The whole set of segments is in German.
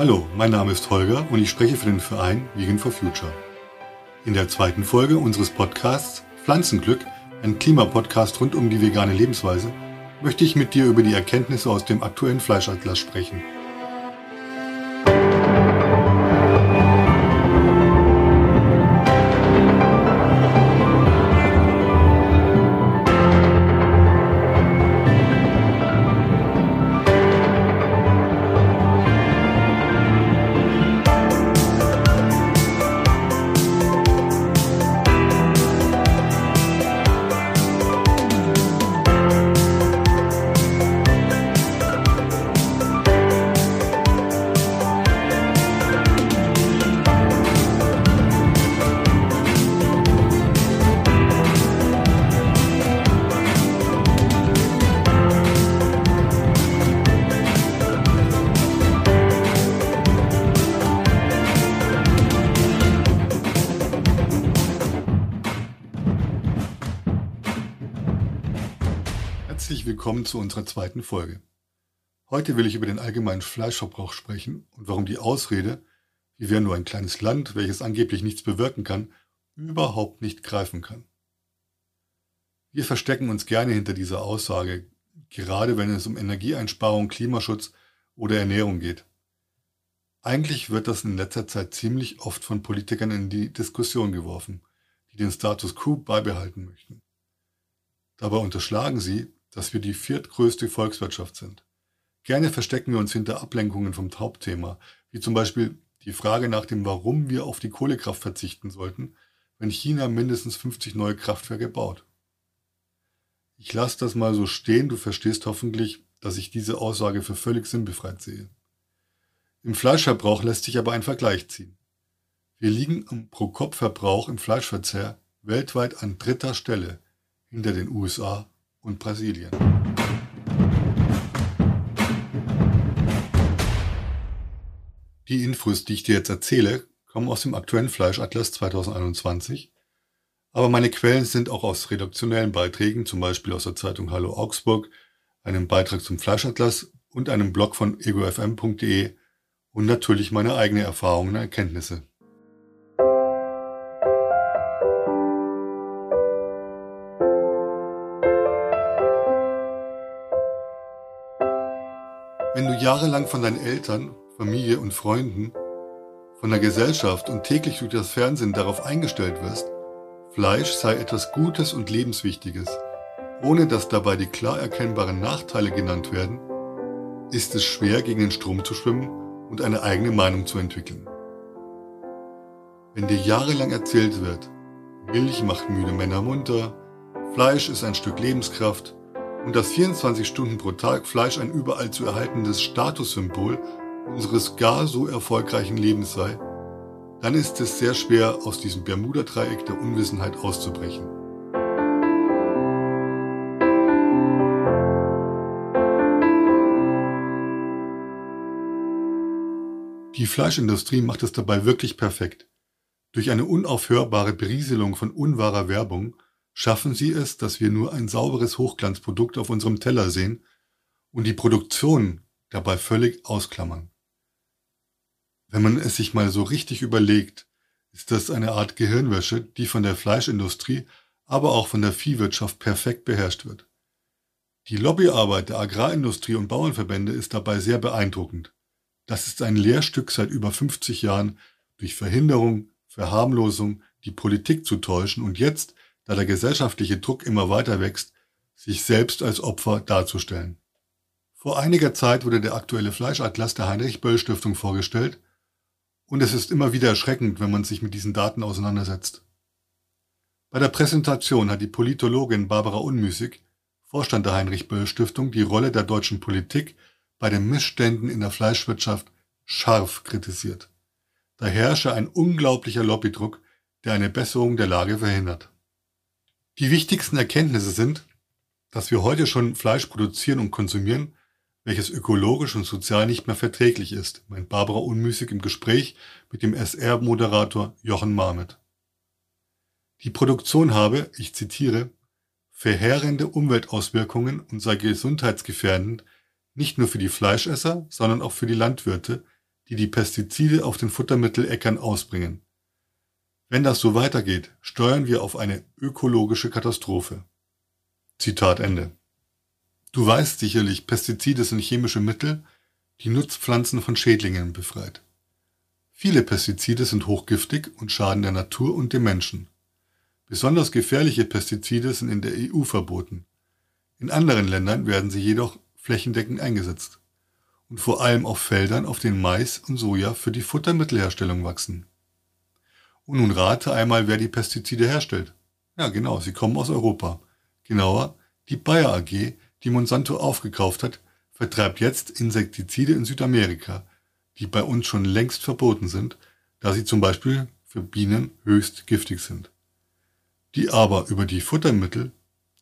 Hallo, mein Name ist Holger und ich spreche für den Verein Vegan for Future. In der zweiten Folge unseres Podcasts Pflanzenglück, ein Klimapodcast rund um die vegane Lebensweise, möchte ich mit dir über die Erkenntnisse aus dem aktuellen Fleischatlas sprechen. Willkommen zu unserer zweiten Folge. Heute will ich über den allgemeinen Fleischverbrauch sprechen und warum die Ausrede, wir wären nur ein kleines Land, welches angeblich nichts bewirken kann, überhaupt nicht greifen kann. Wir verstecken uns gerne hinter dieser Aussage, gerade wenn es um Energieeinsparung, Klimaschutz oder Ernährung geht. Eigentlich wird das in letzter Zeit ziemlich oft von Politikern in die Diskussion geworfen, die den Status quo beibehalten möchten. Dabei unterschlagen sie, dass wir die viertgrößte Volkswirtschaft sind. Gerne verstecken wir uns hinter Ablenkungen vom Hauptthema, wie zum Beispiel die Frage nach dem, warum wir auf die Kohlekraft verzichten sollten, wenn China mindestens 50 neue Kraftwerke baut. Ich lasse das mal so stehen, du verstehst hoffentlich, dass ich diese Aussage für völlig sinnbefreit sehe. Im Fleischverbrauch lässt sich aber ein Vergleich ziehen. Wir liegen am Pro-Kopf-Verbrauch im Fleischverzehr weltweit an dritter Stelle hinter den USA und Brasilien. Die Infos, die ich dir jetzt erzähle, kommen aus dem aktuellen Fleischatlas 2021, aber meine Quellen sind auch aus redaktionellen Beiträgen, zum Beispiel aus der Zeitung Hallo Augsburg, einem Beitrag zum Fleischatlas und einem Blog von egofm.de und natürlich meine eigenen Erfahrungen und Erkenntnisse. Wenn du jahrelang von deinen Eltern, Familie und Freunden, von der Gesellschaft und täglich durch das Fernsehen darauf eingestellt wirst, Fleisch sei etwas Gutes und Lebenswichtiges, ohne dass dabei die klar erkennbaren Nachteile genannt werden, ist es schwer gegen den Strom zu schwimmen und eine eigene Meinung zu entwickeln. Wenn dir jahrelang erzählt wird, Milch macht müde Männer munter, Fleisch ist ein Stück Lebenskraft, und dass 24 Stunden pro Tag Fleisch ein überall zu erhaltendes Statussymbol unseres gar so erfolgreichen Lebens sei, dann ist es sehr schwer, aus diesem Bermuda-Dreieck der Unwissenheit auszubrechen. Die Fleischindustrie macht es dabei wirklich perfekt. Durch eine unaufhörbare Berieselung von unwahrer Werbung schaffen sie es, dass wir nur ein sauberes Hochglanzprodukt auf unserem Teller sehen und die Produktion dabei völlig ausklammern. Wenn man es sich mal so richtig überlegt, ist das eine Art Gehirnwäsche, die von der Fleischindustrie, aber auch von der Viehwirtschaft perfekt beherrscht wird. Die Lobbyarbeit der Agrarindustrie und Bauernverbände ist dabei sehr beeindruckend. Das ist ein Lehrstück seit über 50 Jahren, durch Verhinderung, Verharmlosung die Politik zu täuschen und jetzt da der gesellschaftliche Druck immer weiter wächst, sich selbst als Opfer darzustellen. Vor einiger Zeit wurde der aktuelle Fleischatlas der Heinrich-Böll-Stiftung vorgestellt und es ist immer wieder erschreckend, wenn man sich mit diesen Daten auseinandersetzt. Bei der Präsentation hat die Politologin Barbara Unmüßig, Vorstand der Heinrich-Böll-Stiftung, die Rolle der deutschen Politik bei den Missständen in der Fleischwirtschaft scharf kritisiert. Da herrsche ein unglaublicher Lobbydruck, der eine Besserung der Lage verhindert. Die wichtigsten Erkenntnisse sind, dass wir heute schon Fleisch produzieren und konsumieren, welches ökologisch und sozial nicht mehr verträglich ist, meint Barbara Unmüßig im Gespräch mit dem SR-Moderator Jochen Marmet. Die Produktion habe, ich zitiere, verheerende Umweltauswirkungen und sei gesundheitsgefährdend nicht nur für die Fleischesser, sondern auch für die Landwirte, die die Pestizide auf den Futtermitteläckern ausbringen. Wenn das so weitergeht, steuern wir auf eine ökologische Katastrophe. Zitat Ende. Du weißt sicherlich, Pestizide sind chemische Mittel, die Nutzpflanzen von Schädlingen befreit. Viele Pestizide sind hochgiftig und schaden der Natur und dem Menschen. Besonders gefährliche Pestizide sind in der EU verboten. In anderen Ländern werden sie jedoch flächendeckend eingesetzt und vor allem auf Feldern, auf denen Mais und Soja für die Futtermittelherstellung wachsen. Und nun rate einmal, wer die Pestizide herstellt. Ja, genau, sie kommen aus Europa. Genauer, die Bayer AG, die Monsanto aufgekauft hat, vertreibt jetzt Insektizide in Südamerika, die bei uns schon längst verboten sind, da sie zum Beispiel für Bienen höchst giftig sind, die aber über die Futtermittel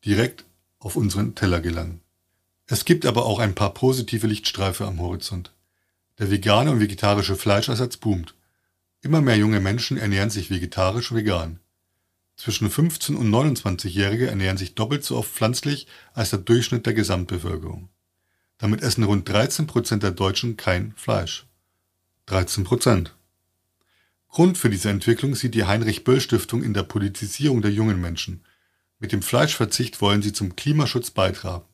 direkt auf unseren Teller gelangen. Es gibt aber auch ein paar positive Lichtstreife am Horizont. Der vegane und vegetarische Fleischersatz boomt. Immer mehr junge Menschen ernähren sich vegetarisch vegan. Zwischen 15 und 29-Jährige ernähren sich doppelt so oft pflanzlich als der Durchschnitt der Gesamtbevölkerung. Damit essen rund 13 Prozent der Deutschen kein Fleisch. 13 Prozent. Grund für diese Entwicklung sieht die Heinrich-Böll-Stiftung in der Politisierung der jungen Menschen. Mit dem Fleischverzicht wollen sie zum Klimaschutz beitragen.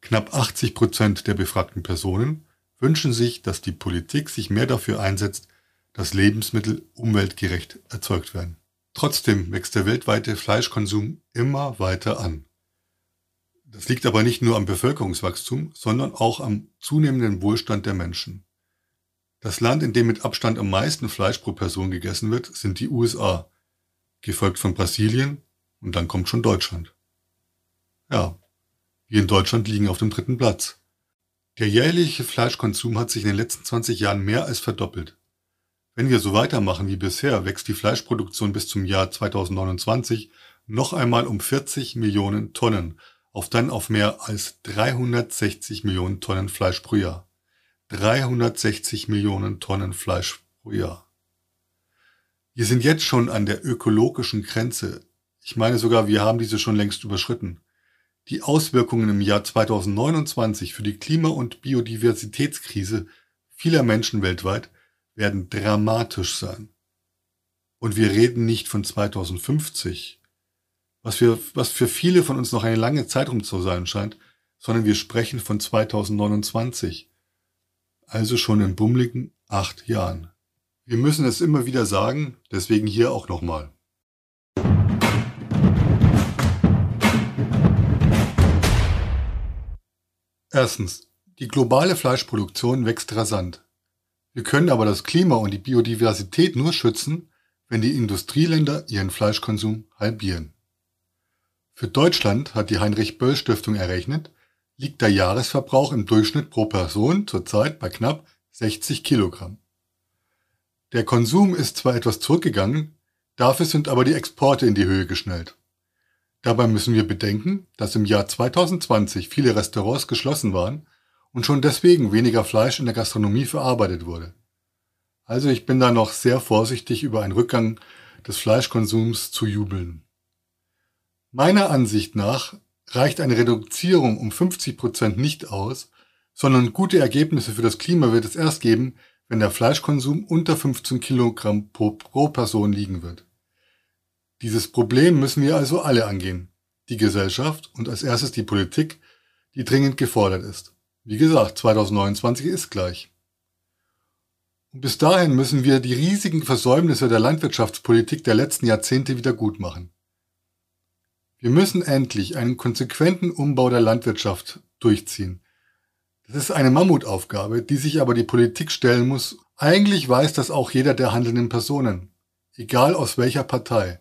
Knapp 80 Prozent der befragten Personen wünschen sich, dass die Politik sich mehr dafür einsetzt, dass Lebensmittel umweltgerecht erzeugt werden. Trotzdem wächst der weltweite Fleischkonsum immer weiter an. Das liegt aber nicht nur am Bevölkerungswachstum, sondern auch am zunehmenden Wohlstand der Menschen. Das Land, in dem mit Abstand am meisten Fleisch pro Person gegessen wird, sind die USA, gefolgt von Brasilien und dann kommt schon Deutschland. Ja, wir in Deutschland liegen auf dem dritten Platz. Der jährliche Fleischkonsum hat sich in den letzten 20 Jahren mehr als verdoppelt. Wenn wir so weitermachen wie bisher, wächst die Fleischproduktion bis zum Jahr 2029 noch einmal um 40 Millionen Tonnen, auf dann auf mehr als 360 Millionen Tonnen Fleisch pro Jahr. 360 Millionen Tonnen Fleisch pro Jahr. Wir sind jetzt schon an der ökologischen Grenze. Ich meine sogar, wir haben diese schon längst überschritten. Die Auswirkungen im Jahr 2029 für die Klima- und Biodiversitätskrise vieler Menschen weltweit werden dramatisch sein. Und wir reden nicht von 2050, was für, was für viele von uns noch eine lange Zeitraum zu sein scheint, sondern wir sprechen von 2029, also schon in bummligen acht Jahren. Wir müssen es immer wieder sagen, deswegen hier auch nochmal. Erstens. Die globale Fleischproduktion wächst rasant. Wir können aber das Klima und die Biodiversität nur schützen, wenn die Industrieländer ihren Fleischkonsum halbieren. Für Deutschland hat die Heinrich-Böll-Stiftung errechnet, liegt der Jahresverbrauch im Durchschnitt pro Person zurzeit bei knapp 60 Kilogramm. Der Konsum ist zwar etwas zurückgegangen, dafür sind aber die Exporte in die Höhe geschnellt. Dabei müssen wir bedenken, dass im Jahr 2020 viele Restaurants geschlossen waren und schon deswegen weniger Fleisch in der Gastronomie verarbeitet wurde. Also ich bin da noch sehr vorsichtig über einen Rückgang des Fleischkonsums zu jubeln. Meiner Ansicht nach reicht eine Reduzierung um 50 Prozent nicht aus, sondern gute Ergebnisse für das Klima wird es erst geben, wenn der Fleischkonsum unter 15 Kilogramm pro, pro Person liegen wird. Dieses Problem müssen wir also alle angehen. Die Gesellschaft und als erstes die Politik, die dringend gefordert ist. Wie gesagt, 2029 ist gleich. Und bis dahin müssen wir die riesigen Versäumnisse der Landwirtschaftspolitik der letzten Jahrzehnte wieder gut machen. Wir müssen endlich einen konsequenten Umbau der Landwirtschaft durchziehen. Das ist eine Mammutaufgabe, die sich aber die Politik stellen muss. Eigentlich weiß das auch jeder der handelnden Personen, egal aus welcher Partei.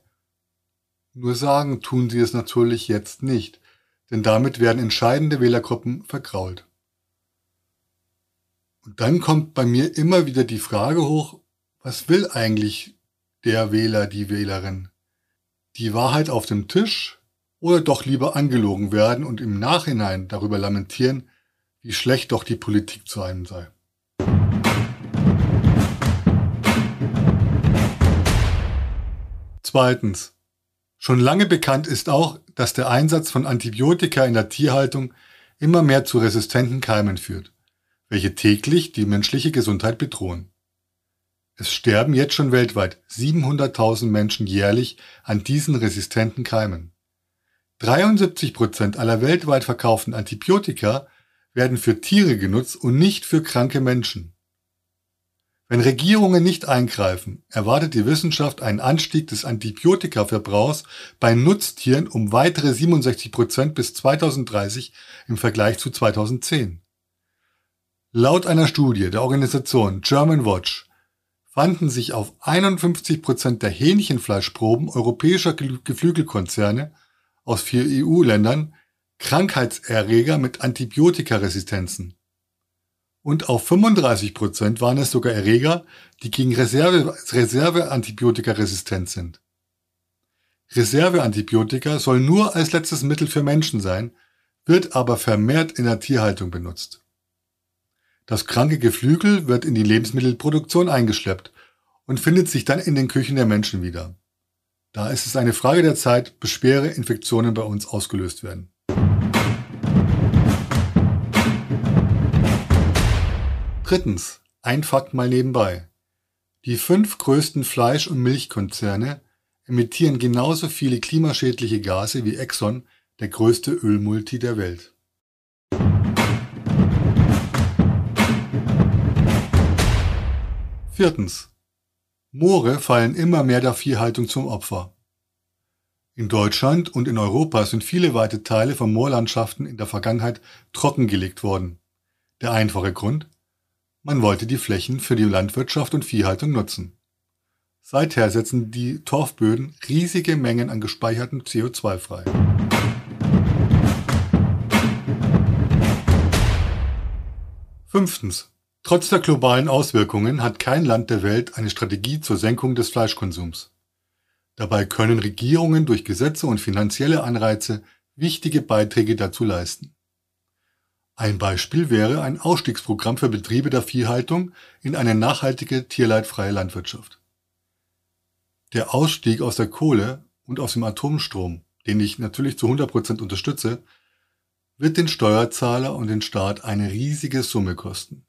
Nur sagen tun sie es natürlich jetzt nicht, denn damit werden entscheidende Wählergruppen vergrault. Und dann kommt bei mir immer wieder die Frage hoch, was will eigentlich der Wähler, die Wählerin? Die Wahrheit auf dem Tisch oder doch lieber angelogen werden und im Nachhinein darüber lamentieren, wie schlecht doch die Politik zu einem sei. Zweitens. Schon lange bekannt ist auch, dass der Einsatz von Antibiotika in der Tierhaltung immer mehr zu resistenten Keimen führt welche täglich die menschliche Gesundheit bedrohen. Es sterben jetzt schon weltweit 700.000 Menschen jährlich an diesen resistenten Keimen. 73 Prozent aller weltweit verkauften Antibiotika werden für Tiere genutzt und nicht für kranke Menschen. Wenn Regierungen nicht eingreifen, erwartet die Wissenschaft einen Anstieg des Antibiotikaverbrauchs bei Nutztieren um weitere 67 Prozent bis 2030 im Vergleich zu 2010. Laut einer Studie der Organisation German Watch fanden sich auf 51 Prozent der Hähnchenfleischproben europäischer Geflügelkonzerne aus vier EU-Ländern Krankheitserreger mit Antibiotikaresistenzen und auf 35 Prozent waren es sogar Erreger, die gegen Reserve, Reserveantibiotika resistent sind. Reserveantibiotika soll nur als letztes Mittel für Menschen sein, wird aber vermehrt in der Tierhaltung benutzt. Das kranke Geflügel wird in die Lebensmittelproduktion eingeschleppt und findet sich dann in den Küchen der Menschen wieder. Da ist es eine Frage der Zeit, bis schwere Infektionen bei uns ausgelöst werden. Drittens, ein Fakt mal nebenbei. Die fünf größten Fleisch- und Milchkonzerne emittieren genauso viele klimaschädliche Gase wie Exxon, der größte Ölmulti der Welt. Viertens. Moore fallen immer mehr der Viehhaltung zum Opfer. In Deutschland und in Europa sind viele weite Teile von Moorlandschaften in der Vergangenheit trockengelegt worden. Der einfache Grund, man wollte die Flächen für die Landwirtschaft und Viehhaltung nutzen. Seither setzen die Torfböden riesige Mengen an gespeichertem CO2 frei. Fünftens. Trotz der globalen Auswirkungen hat kein Land der Welt eine Strategie zur Senkung des Fleischkonsums. Dabei können Regierungen durch Gesetze und finanzielle Anreize wichtige Beiträge dazu leisten. Ein Beispiel wäre ein Ausstiegsprogramm für Betriebe der Viehhaltung in eine nachhaltige, tierleidfreie Landwirtschaft. Der Ausstieg aus der Kohle und aus dem Atomstrom, den ich natürlich zu 100 Prozent unterstütze, wird den Steuerzahler und den Staat eine riesige Summe kosten.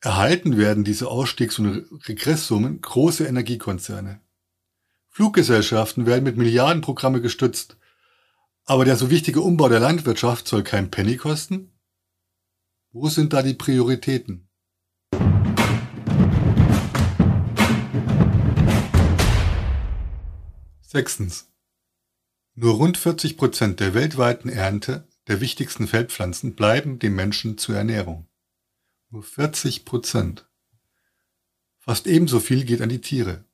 Erhalten werden diese Ausstiegs- und Regresssummen große Energiekonzerne. Fluggesellschaften werden mit Milliardenprogramme gestützt, aber der so wichtige Umbau der Landwirtschaft soll kein Penny kosten? Wo sind da die Prioritäten? Sechstens. Nur rund 40 Prozent der weltweiten Ernte der wichtigsten Feldpflanzen bleiben dem Menschen zur Ernährung. Nur 40 Prozent. Fast ebenso viel geht an die Tiere.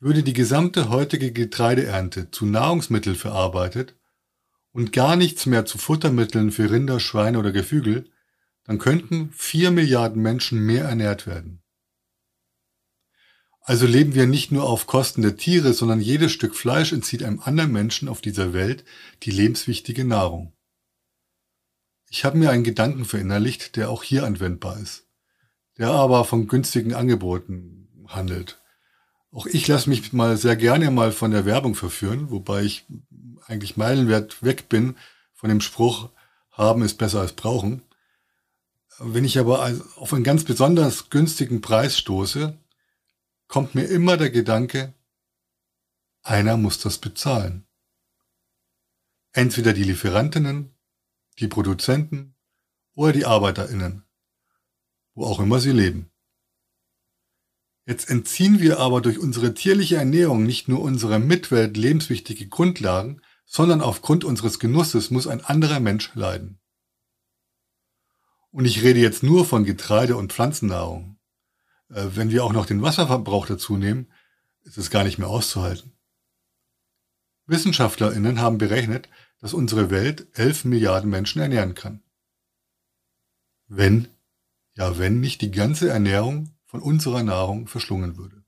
Würde die gesamte heutige Getreideernte zu Nahrungsmitteln verarbeitet, und gar nichts mehr zu Futtermitteln für Rinder, Schweine oder Geflügel, dann könnten vier Milliarden Menschen mehr ernährt werden. Also leben wir nicht nur auf Kosten der Tiere, sondern jedes Stück Fleisch entzieht einem anderen Menschen auf dieser Welt die lebenswichtige Nahrung. Ich habe mir einen Gedanken verinnerlicht, der auch hier anwendbar ist, der aber von günstigen Angeboten handelt. Auch ich lasse mich mal sehr gerne mal von der Werbung verführen, wobei ich eigentlich meilenweit weg bin von dem Spruch, haben ist besser als brauchen. Wenn ich aber auf einen ganz besonders günstigen Preis stoße, kommt mir immer der Gedanke, einer muss das bezahlen. Entweder die Lieferantinnen, die Produzenten oder die Arbeiterinnen, wo auch immer sie leben. Jetzt entziehen wir aber durch unsere tierliche Ernährung nicht nur unserer Mitwelt lebenswichtige Grundlagen, sondern aufgrund unseres Genusses muss ein anderer Mensch leiden. Und ich rede jetzt nur von Getreide und Pflanzennahrung. Äh, wenn wir auch noch den Wasserverbrauch dazu nehmen, ist es gar nicht mehr auszuhalten. Wissenschaftlerinnen haben berechnet, dass unsere Welt 11 Milliarden Menschen ernähren kann. Wenn, ja wenn nicht die ganze Ernährung von unserer Nahrung verschlungen würde.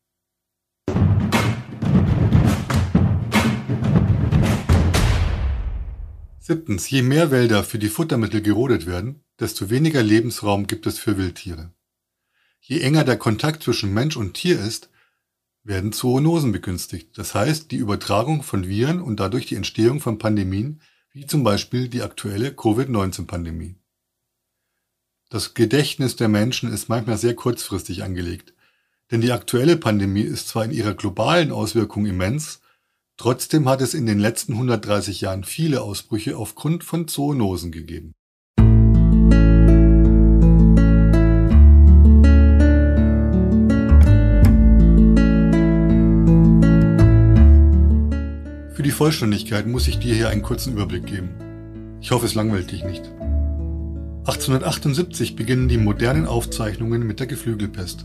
Siebtens. Je mehr Wälder für die Futtermittel gerodet werden, desto weniger Lebensraum gibt es für Wildtiere. Je enger der Kontakt zwischen Mensch und Tier ist, werden Zoonosen begünstigt, das heißt die Übertragung von Viren und dadurch die Entstehung von Pandemien, wie zum Beispiel die aktuelle Covid-19-Pandemie. Das Gedächtnis der Menschen ist manchmal sehr kurzfristig angelegt. Denn die aktuelle Pandemie ist zwar in ihrer globalen Auswirkung immens, trotzdem hat es in den letzten 130 Jahren viele Ausbrüche aufgrund von Zoonosen gegeben. Die Vollständigkeit muss ich dir hier einen kurzen Überblick geben. Ich hoffe, es langweilt dich nicht. 1878 beginnen die modernen Aufzeichnungen mit der Geflügelpest.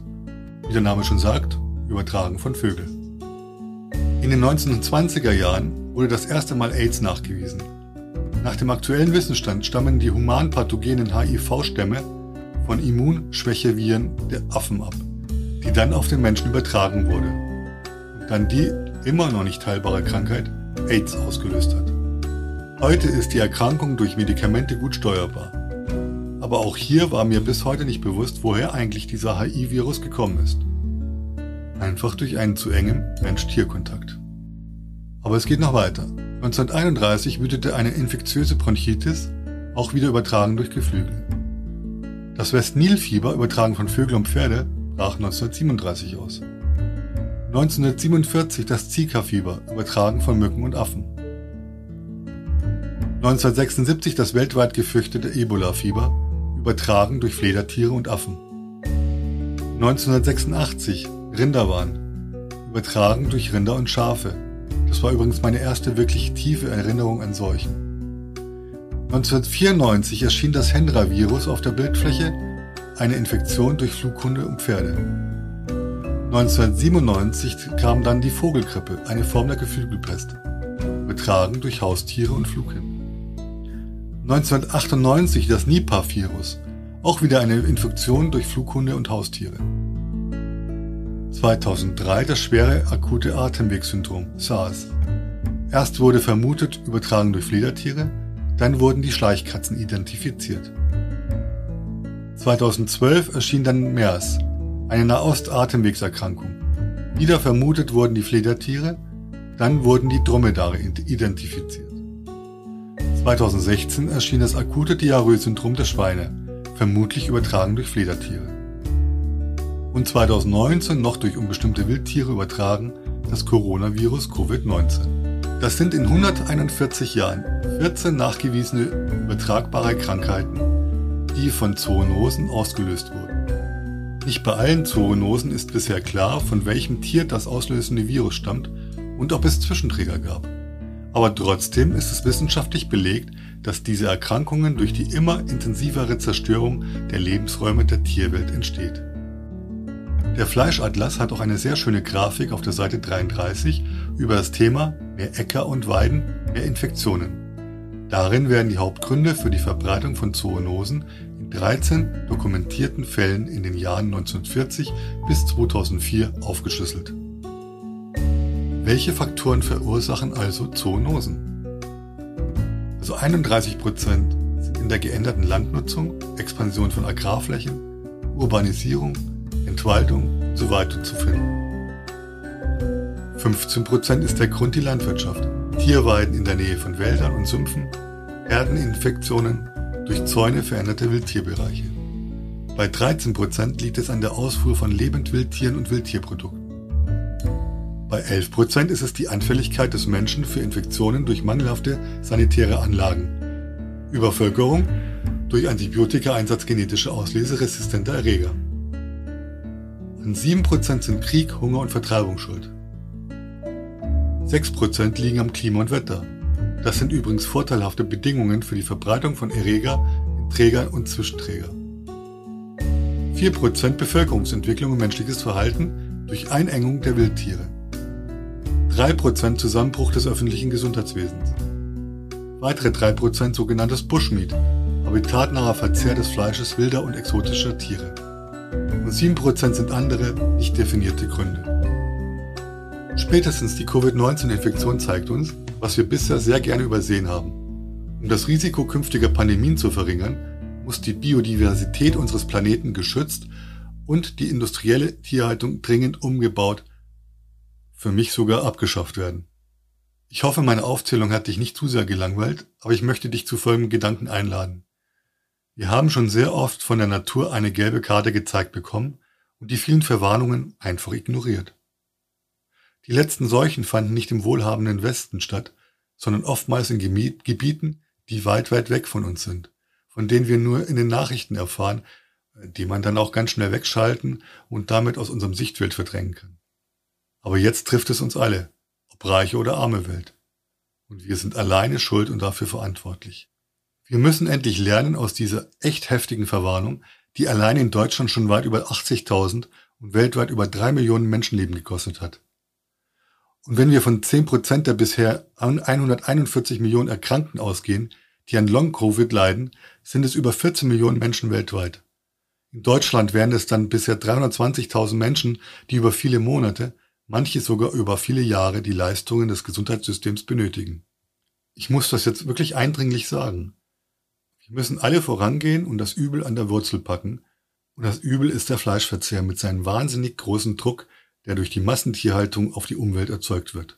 Wie der Name schon sagt, übertragen von Vögeln. In den 1920er Jahren wurde das erste Mal AIDS nachgewiesen. Nach dem aktuellen Wissensstand stammen die humanpathogenen HIV-Stämme von Immunschwächeviren der Affen ab, die dann auf den Menschen übertragen wurde und dann die immer noch nicht heilbare Krankheit AIDS ausgelöst hat. Heute ist die Erkrankung durch Medikamente gut steuerbar. Aber auch hier war mir bis heute nicht bewusst, woher eigentlich dieser HIV-Virus gekommen ist. Einfach durch einen zu engen Mensch-Tier-Kontakt. Aber es geht noch weiter. 1931 wütete eine infektiöse Bronchitis, auch wieder übertragen durch Geflügel. Das West-Nil-Fieber, übertragen von Vögeln und Pferde, brach 1937 aus. 1947 das Zika-Fieber, übertragen von Mücken und Affen. 1976 das weltweit gefürchtete Ebola-Fieber, übertragen durch Fledertiere und Affen. 1986 Rinderwahn, übertragen durch Rinder und Schafe. Das war übrigens meine erste wirklich tiefe Erinnerung an Seuchen. 1994 erschien das Hendra-Virus auf der Bildfläche, eine Infektion durch Flughunde und Pferde. 1997 kam dann die Vogelgrippe, eine Form der Geflügelpest, betragen durch Haustiere und Flughinden. 1998 das Nipah-Virus, auch wieder eine Infektion durch Flughunde und Haustiere. 2003 das schwere akute Atemwegssyndrom, SARS. Erst wurde vermutet übertragen durch Fledertiere, dann wurden die Schleichkatzen identifiziert. 2012 erschien dann MERS, eine Nahost-Atemwegserkrankung. Wieder vermutet wurden die Fledertiere, dann wurden die Dromedare identifiziert. 2016 erschien das akute Diarrhoe-Syndrom der Schweine, vermutlich übertragen durch Fledertiere. Und 2019 noch durch unbestimmte Wildtiere übertragen das Coronavirus Covid-19. Das sind in 141 Jahren 14 nachgewiesene übertragbare Krankheiten, die von Zoonosen ausgelöst wurden. Nicht bei allen Zoonosen ist bisher klar, von welchem Tier das auslösende Virus stammt und ob es Zwischenträger gab. Aber trotzdem ist es wissenschaftlich belegt, dass diese Erkrankungen durch die immer intensivere Zerstörung der Lebensräume der Tierwelt entsteht. Der Fleischatlas hat auch eine sehr schöne Grafik auf der Seite 33 über das Thema mehr Äcker und Weiden, mehr Infektionen. Darin werden die Hauptgründe für die Verbreitung von Zoonosen 13 dokumentierten Fällen in den Jahren 1940 bis 2004 aufgeschlüsselt. Welche Faktoren verursachen also Zoonosen? Also 31 Prozent sind in der geänderten Landnutzung, Expansion von Agrarflächen, Urbanisierung, Entwaldung und so weiter zu finden. 15 Prozent ist der Grund die Landwirtschaft, Tierweiden in der Nähe von Wäldern und Sümpfen, Herdeninfektionen durch Zäune veränderte Wildtierbereiche. Bei 13% liegt es an der Ausfuhr von Lebendwildtieren und Wildtierprodukten. Bei 11% ist es die Anfälligkeit des Menschen für Infektionen durch mangelhafte sanitäre Anlagen. Übervölkerung durch Antibiotika-Einsatz genetischer Auslese resistenter Erreger. An 7% sind Krieg, Hunger und Vertreibung schuld. 6% liegen am Klima und Wetter. Das sind übrigens vorteilhafte Bedingungen für die Verbreitung von Erreger in Träger und Zwischenträger. 4% Bevölkerungsentwicklung und menschliches Verhalten durch Einengung der Wildtiere. 3% Zusammenbruch des öffentlichen Gesundheitswesens. Weitere 3% sogenanntes Bushmeat, habitatnaher Verzehr des Fleisches wilder und exotischer Tiere. Und 7% sind andere, nicht definierte Gründe. Spätestens die Covid-19-Infektion zeigt uns, was wir bisher sehr gerne übersehen haben. Um das Risiko künftiger Pandemien zu verringern, muss die Biodiversität unseres Planeten geschützt und die industrielle Tierhaltung dringend umgebaut, für mich sogar abgeschafft werden. Ich hoffe, meine Aufzählung hat dich nicht zu sehr gelangweilt, aber ich möchte dich zu folgendem Gedanken einladen. Wir haben schon sehr oft von der Natur eine gelbe Karte gezeigt bekommen und die vielen Verwarnungen einfach ignoriert. Die letzten Seuchen fanden nicht im wohlhabenden Westen statt, sondern oftmals in Gebieten, die weit, weit weg von uns sind, von denen wir nur in den Nachrichten erfahren, die man dann auch ganz schnell wegschalten und damit aus unserem Sichtfeld verdrängen kann. Aber jetzt trifft es uns alle, ob reiche oder arme Welt. Und wir sind alleine schuld und dafür verantwortlich. Wir müssen endlich lernen aus dieser echt heftigen Verwarnung, die allein in Deutschland schon weit über 80.000 und weltweit über drei Millionen Menschenleben gekostet hat. Und wenn wir von 10 Prozent der bisher 141 Millionen Erkrankten ausgehen, die an Long-Covid leiden, sind es über 14 Millionen Menschen weltweit. In Deutschland wären es dann bisher 320.000 Menschen, die über viele Monate, manche sogar über viele Jahre die Leistungen des Gesundheitssystems benötigen. Ich muss das jetzt wirklich eindringlich sagen. Wir müssen alle vorangehen und das Übel an der Wurzel packen. Und das Übel ist der Fleischverzehr mit seinem wahnsinnig großen Druck, der durch die Massentierhaltung auf die Umwelt erzeugt wird.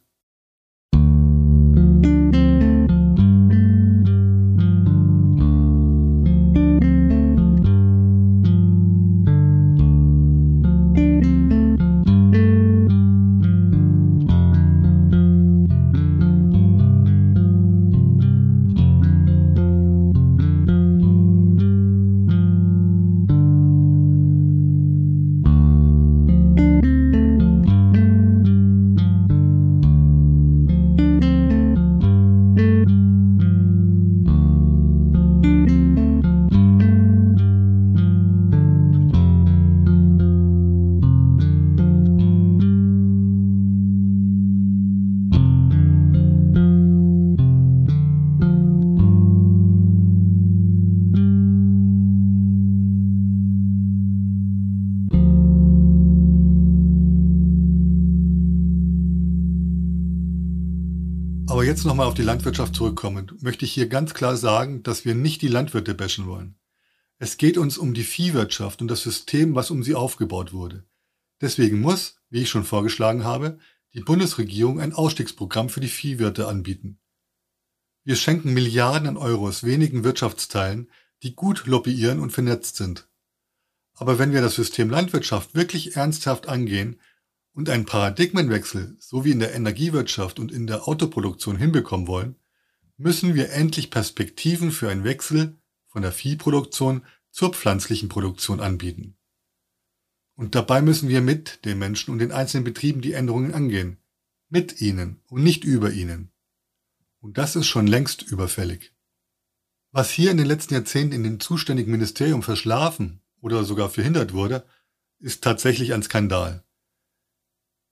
Jetzt nochmal auf die Landwirtschaft zurückkommen, möchte ich hier ganz klar sagen, dass wir nicht die Landwirte bashen wollen. Es geht uns um die Viehwirtschaft und das System, was um sie aufgebaut wurde. Deswegen muss, wie ich schon vorgeschlagen habe, die Bundesregierung ein Ausstiegsprogramm für die Viehwirte anbieten. Wir schenken Milliarden an Euros wenigen Wirtschaftsteilen, die gut lobbyieren und vernetzt sind. Aber wenn wir das System Landwirtschaft wirklich ernsthaft angehen, und einen Paradigmenwechsel, so wie in der Energiewirtschaft und in der Autoproduktion hinbekommen wollen, müssen wir endlich Perspektiven für einen Wechsel von der Viehproduktion zur pflanzlichen Produktion anbieten. Und dabei müssen wir mit den Menschen und den einzelnen Betrieben die Änderungen angehen. Mit ihnen und nicht über ihnen. Und das ist schon längst überfällig. Was hier in den letzten Jahrzehnten in dem zuständigen Ministerium verschlafen oder sogar verhindert wurde, ist tatsächlich ein Skandal.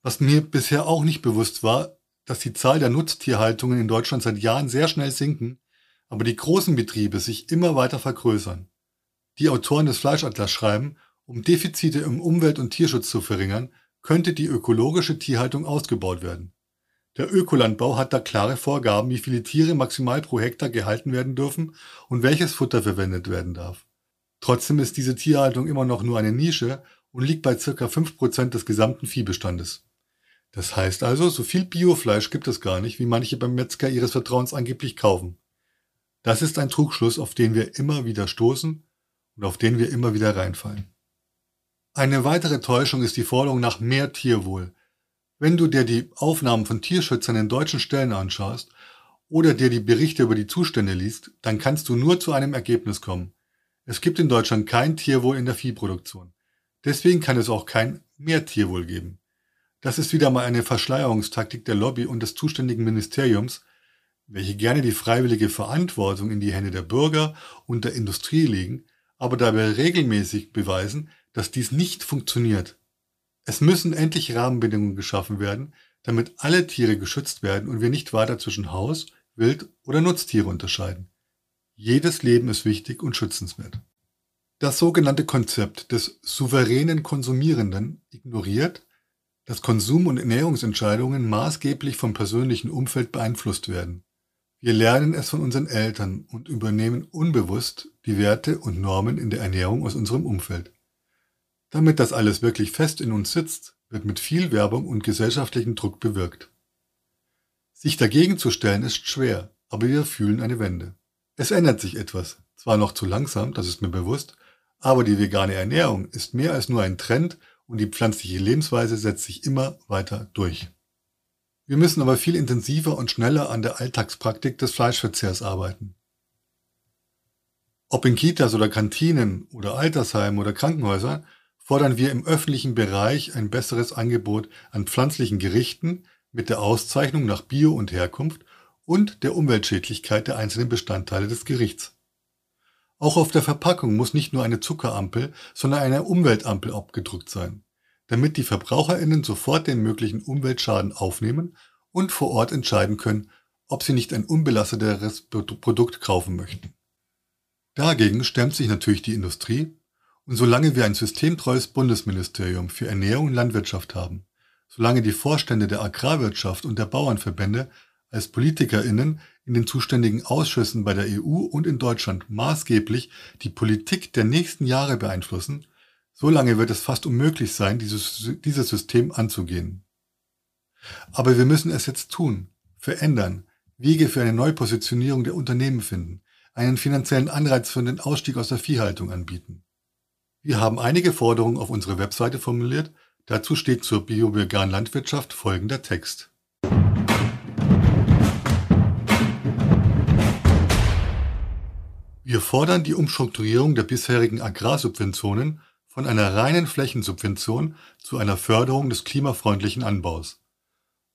Was mir bisher auch nicht bewusst war, dass die Zahl der Nutztierhaltungen in Deutschland seit Jahren sehr schnell sinken, aber die großen Betriebe sich immer weiter vergrößern. Die Autoren des Fleischatlas schreiben, um Defizite im Umwelt- und Tierschutz zu verringern, könnte die ökologische Tierhaltung ausgebaut werden. Der Ökolandbau hat da klare Vorgaben, wie viele Tiere maximal pro Hektar gehalten werden dürfen und welches Futter verwendet werden darf. Trotzdem ist diese Tierhaltung immer noch nur eine Nische und liegt bei circa 5% des gesamten Viehbestandes. Das heißt also, so viel Biofleisch gibt es gar nicht, wie manche beim Metzger ihres Vertrauens angeblich kaufen. Das ist ein Trugschluss, auf den wir immer wieder stoßen und auf den wir immer wieder reinfallen. Eine weitere Täuschung ist die Forderung nach mehr Tierwohl. Wenn du dir die Aufnahmen von Tierschützern in deutschen Stellen anschaust oder dir die Berichte über die Zustände liest, dann kannst du nur zu einem Ergebnis kommen. Es gibt in Deutschland kein Tierwohl in der Viehproduktion. Deswegen kann es auch kein mehr Tierwohl geben. Das ist wieder mal eine Verschleierungstaktik der Lobby und des zuständigen Ministeriums, welche gerne die freiwillige Verantwortung in die Hände der Bürger und der Industrie legen, aber dabei regelmäßig beweisen, dass dies nicht funktioniert. Es müssen endlich Rahmenbedingungen geschaffen werden, damit alle Tiere geschützt werden und wir nicht weiter zwischen Haus, Wild oder Nutztiere unterscheiden. Jedes Leben ist wichtig und schützenswert. Das sogenannte Konzept des souveränen Konsumierenden ignoriert, dass Konsum- und Ernährungsentscheidungen maßgeblich vom persönlichen Umfeld beeinflusst werden. Wir lernen es von unseren Eltern und übernehmen unbewusst die Werte und Normen in der Ernährung aus unserem Umfeld. Damit das alles wirklich fest in uns sitzt, wird mit viel Werbung und gesellschaftlichem Druck bewirkt. Sich dagegen zu stellen ist schwer, aber wir fühlen eine Wende. Es ändert sich etwas. zwar noch zu langsam, das ist mir bewusst, aber die vegane Ernährung ist mehr als nur ein Trend und die pflanzliche Lebensweise setzt sich immer weiter durch. Wir müssen aber viel intensiver und schneller an der Alltagspraktik des Fleischverzehrs arbeiten. Ob in Kitas oder Kantinen oder Altersheimen oder Krankenhäusern fordern wir im öffentlichen Bereich ein besseres Angebot an pflanzlichen Gerichten mit der Auszeichnung nach Bio und Herkunft und der Umweltschädlichkeit der einzelnen Bestandteile des Gerichts. Auch auf der Verpackung muss nicht nur eine Zuckerampel, sondern eine Umweltampel abgedrückt sein, damit die VerbraucherInnen sofort den möglichen Umweltschaden aufnehmen und vor Ort entscheiden können, ob sie nicht ein unbelasteteres Produkt kaufen möchten. Dagegen stemmt sich natürlich die Industrie und solange wir ein systemtreues Bundesministerium für Ernährung und Landwirtschaft haben, solange die Vorstände der Agrarwirtschaft und der Bauernverbände als PolitikerInnen in den zuständigen Ausschüssen bei der EU und in Deutschland maßgeblich die Politik der nächsten Jahre beeinflussen, so lange wird es fast unmöglich sein, dieses, dieses System anzugehen. Aber wir müssen es jetzt tun, verändern, Wege für eine Neupositionierung der Unternehmen finden, einen finanziellen Anreiz für den Ausstieg aus der Viehhaltung anbieten. Wir haben einige Forderungen auf unsere Webseite formuliert, dazu steht zur bio-veganen Landwirtschaft folgender Text. Wir fordern die Umstrukturierung der bisherigen Agrarsubventionen von einer reinen Flächensubvention zu einer Förderung des klimafreundlichen Anbaus.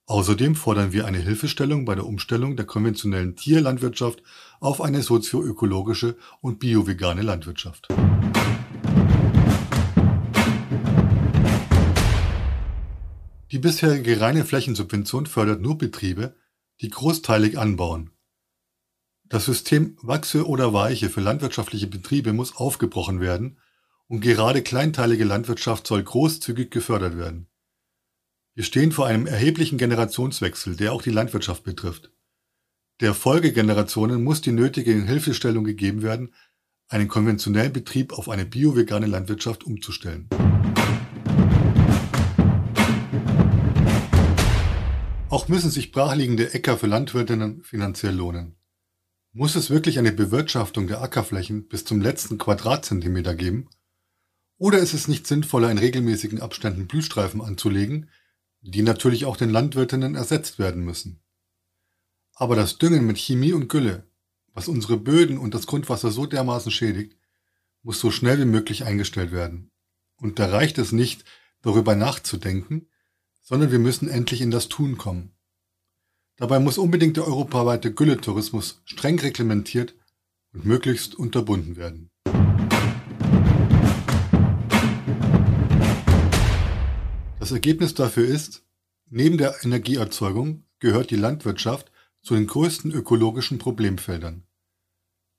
Außerdem fordern wir eine Hilfestellung bei der Umstellung der konventionellen Tierlandwirtschaft auf eine sozioökologische und biovegane Landwirtschaft. Die bisherige reine Flächensubvention fördert nur Betriebe, die großteilig anbauen das System Wachse oder Weiche für landwirtschaftliche Betriebe muss aufgebrochen werden und gerade kleinteilige Landwirtschaft soll großzügig gefördert werden. Wir stehen vor einem erheblichen Generationswechsel, der auch die Landwirtschaft betrifft. Der Folgegenerationen muss die nötige Hilfestellung gegeben werden, einen konventionellen Betrieb auf eine bio-vegane Landwirtschaft umzustellen. Auch müssen sich brachliegende Äcker für Landwirtinnen finanziell lohnen. Muss es wirklich eine Bewirtschaftung der Ackerflächen bis zum letzten Quadratzentimeter geben? Oder ist es nicht sinnvoller, in regelmäßigen Abständen Blühstreifen anzulegen, die natürlich auch den Landwirtinnen ersetzt werden müssen? Aber das Düngen mit Chemie und Gülle, was unsere Böden und das Grundwasser so dermaßen schädigt, muss so schnell wie möglich eingestellt werden. Und da reicht es nicht, darüber nachzudenken, sondern wir müssen endlich in das Tun kommen. Dabei muss unbedingt der europaweite Gülletourismus streng reglementiert und möglichst unterbunden werden. Das Ergebnis dafür ist, neben der Energieerzeugung gehört die Landwirtschaft zu den größten ökologischen Problemfeldern.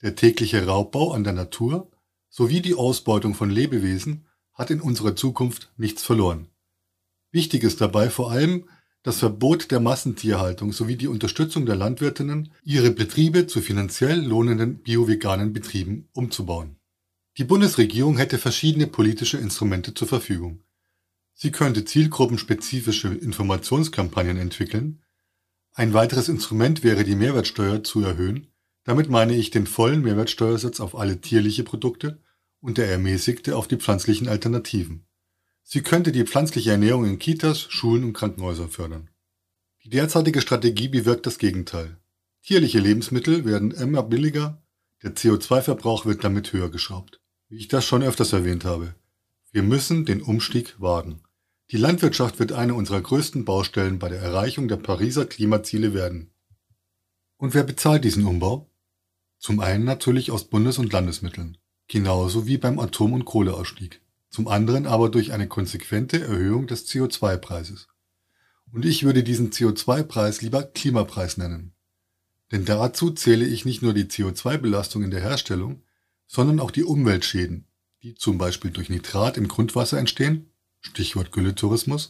Der tägliche Raubbau an der Natur sowie die Ausbeutung von Lebewesen hat in unserer Zukunft nichts verloren. Wichtig ist dabei vor allem, das Verbot der Massentierhaltung sowie die Unterstützung der Landwirtinnen, ihre Betriebe zu finanziell lohnenden bioveganen Betrieben umzubauen. Die Bundesregierung hätte verschiedene politische Instrumente zur Verfügung. Sie könnte zielgruppenspezifische Informationskampagnen entwickeln. Ein weiteres Instrument wäre die Mehrwertsteuer zu erhöhen. Damit meine ich den vollen Mehrwertsteuersatz auf alle tierliche Produkte und der ermäßigte auf die pflanzlichen Alternativen. Sie könnte die pflanzliche Ernährung in Kitas, Schulen und Krankenhäusern fördern. Die derzeitige Strategie bewirkt das Gegenteil. Tierliche Lebensmittel werden immer billiger, der CO2-Verbrauch wird damit höher geschraubt. Wie ich das schon öfters erwähnt habe. Wir müssen den Umstieg wagen. Die Landwirtschaft wird eine unserer größten Baustellen bei der Erreichung der Pariser Klimaziele werden. Und wer bezahlt diesen Umbau? Zum einen natürlich aus Bundes- und Landesmitteln, genauso wie beim Atom- und Kohleausstieg zum anderen aber durch eine konsequente Erhöhung des CO2-Preises. Und ich würde diesen CO2-Preis lieber Klimapreis nennen. Denn dazu zähle ich nicht nur die CO2-Belastung in der Herstellung, sondern auch die Umweltschäden, die zum Beispiel durch Nitrat im Grundwasser entstehen, Stichwort Gülletourismus,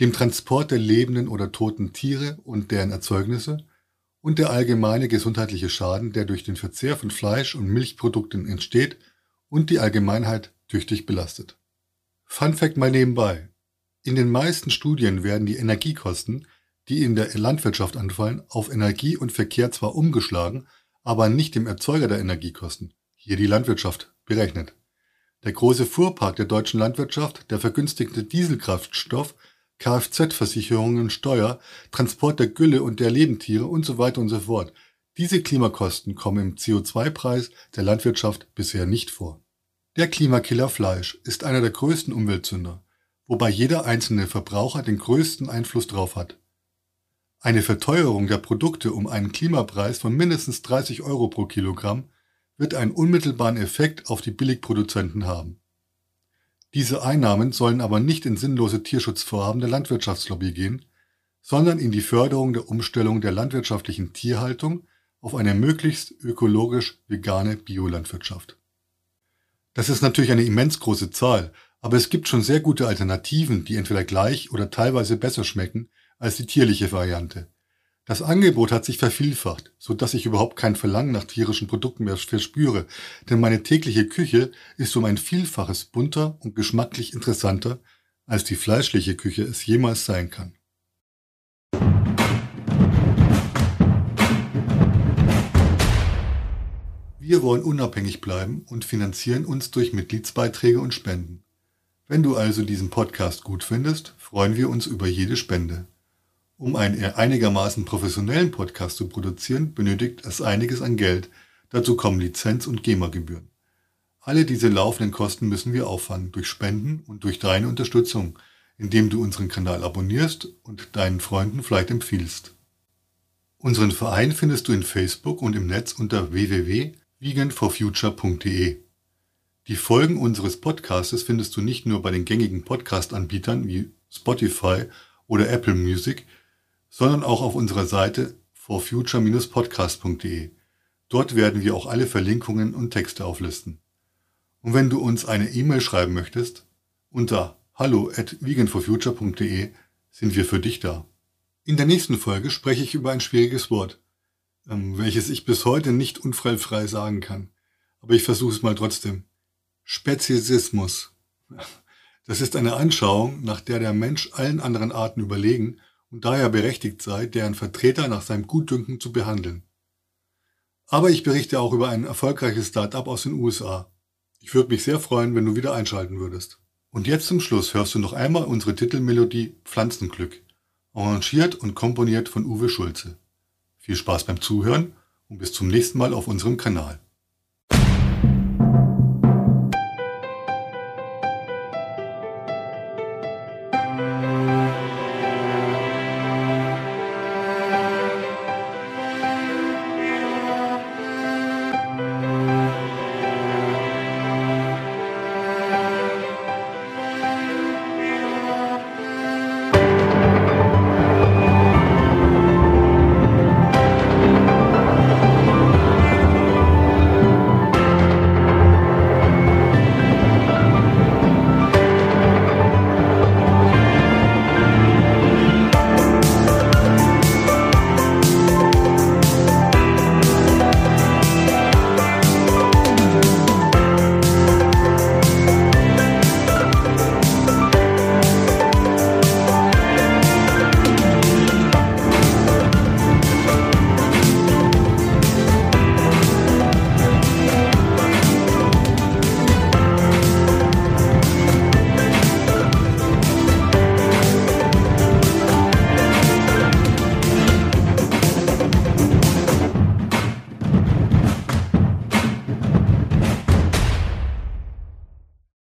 dem Transport der lebenden oder toten Tiere und deren Erzeugnisse und der allgemeine gesundheitliche Schaden, der durch den Verzehr von Fleisch und Milchprodukten entsteht und die Allgemeinheit tüchtig belastet. Fun Fact mal nebenbei. In den meisten Studien werden die Energiekosten, die in der Landwirtschaft anfallen, auf Energie und Verkehr zwar umgeschlagen, aber nicht dem Erzeuger der Energiekosten, hier die Landwirtschaft, berechnet. Der große Fuhrpark der deutschen Landwirtschaft, der vergünstigte Dieselkraftstoff, Kfz-Versicherungen, Steuer, Transport der Gülle und der Lebendtiere und so weiter und so fort. Diese Klimakosten kommen im CO2-Preis der Landwirtschaft bisher nicht vor. Der Klimakiller Fleisch ist einer der größten Umweltsünder, wobei jeder einzelne Verbraucher den größten Einfluss drauf hat. Eine Verteuerung der Produkte um einen Klimapreis von mindestens 30 Euro pro Kilogramm wird einen unmittelbaren Effekt auf die Billigproduzenten haben. Diese Einnahmen sollen aber nicht in sinnlose Tierschutzvorhaben der Landwirtschaftslobby gehen, sondern in die Förderung der Umstellung der landwirtschaftlichen Tierhaltung auf eine möglichst ökologisch vegane Biolandwirtschaft. Das ist natürlich eine immens große Zahl, aber es gibt schon sehr gute Alternativen, die entweder gleich oder teilweise besser schmecken als die tierliche Variante. Das Angebot hat sich vervielfacht, so dass ich überhaupt kein Verlangen nach tierischen Produkten mehr verspüre, denn meine tägliche Küche ist um ein Vielfaches bunter und geschmacklich interessanter, als die fleischliche Küche es jemals sein kann. Wir wollen unabhängig bleiben und finanzieren uns durch Mitgliedsbeiträge und Spenden. Wenn du also diesen Podcast gut findest, freuen wir uns über jede Spende. Um einen einigermaßen professionellen Podcast zu produzieren, benötigt es einiges an Geld. Dazu kommen Lizenz- und GEMA-Gebühren. Alle diese laufenden Kosten müssen wir auffangen durch Spenden und durch deine Unterstützung, indem du unseren Kanal abonnierst und deinen Freunden vielleicht empfiehlst. Unseren Verein findest du in Facebook und im Netz unter www.veganforfuture.de. Die Folgen unseres Podcastes findest du nicht nur bei den gängigen Podcast-Anbietern wie Spotify oder Apple Music, sondern auch auf unserer Seite forfuture-podcast.de. Dort werden wir auch alle Verlinkungen und Texte auflisten. Und wenn du uns eine E-Mail schreiben möchtest, unter hallo at veganforfuture.de sind wir für dich da. In der nächsten Folge spreche ich über ein schwieriges Wort, ähm, welches ich bis heute nicht unfallfrei sagen kann. Aber ich versuche es mal trotzdem. Speziesismus. Das ist eine Anschauung, nach der der Mensch allen anderen Arten überlegen und daher berechtigt sei, deren Vertreter nach seinem Gutdünken zu behandeln. Aber ich berichte auch über ein erfolgreiches Start-up aus den USA. Ich würde mich sehr freuen, wenn du wieder einschalten würdest. Und jetzt zum Schluss hörst du noch einmal unsere Titelmelodie Pflanzenglück, arrangiert und komponiert von Uwe Schulze. Viel Spaß beim Zuhören und bis zum nächsten Mal auf unserem Kanal.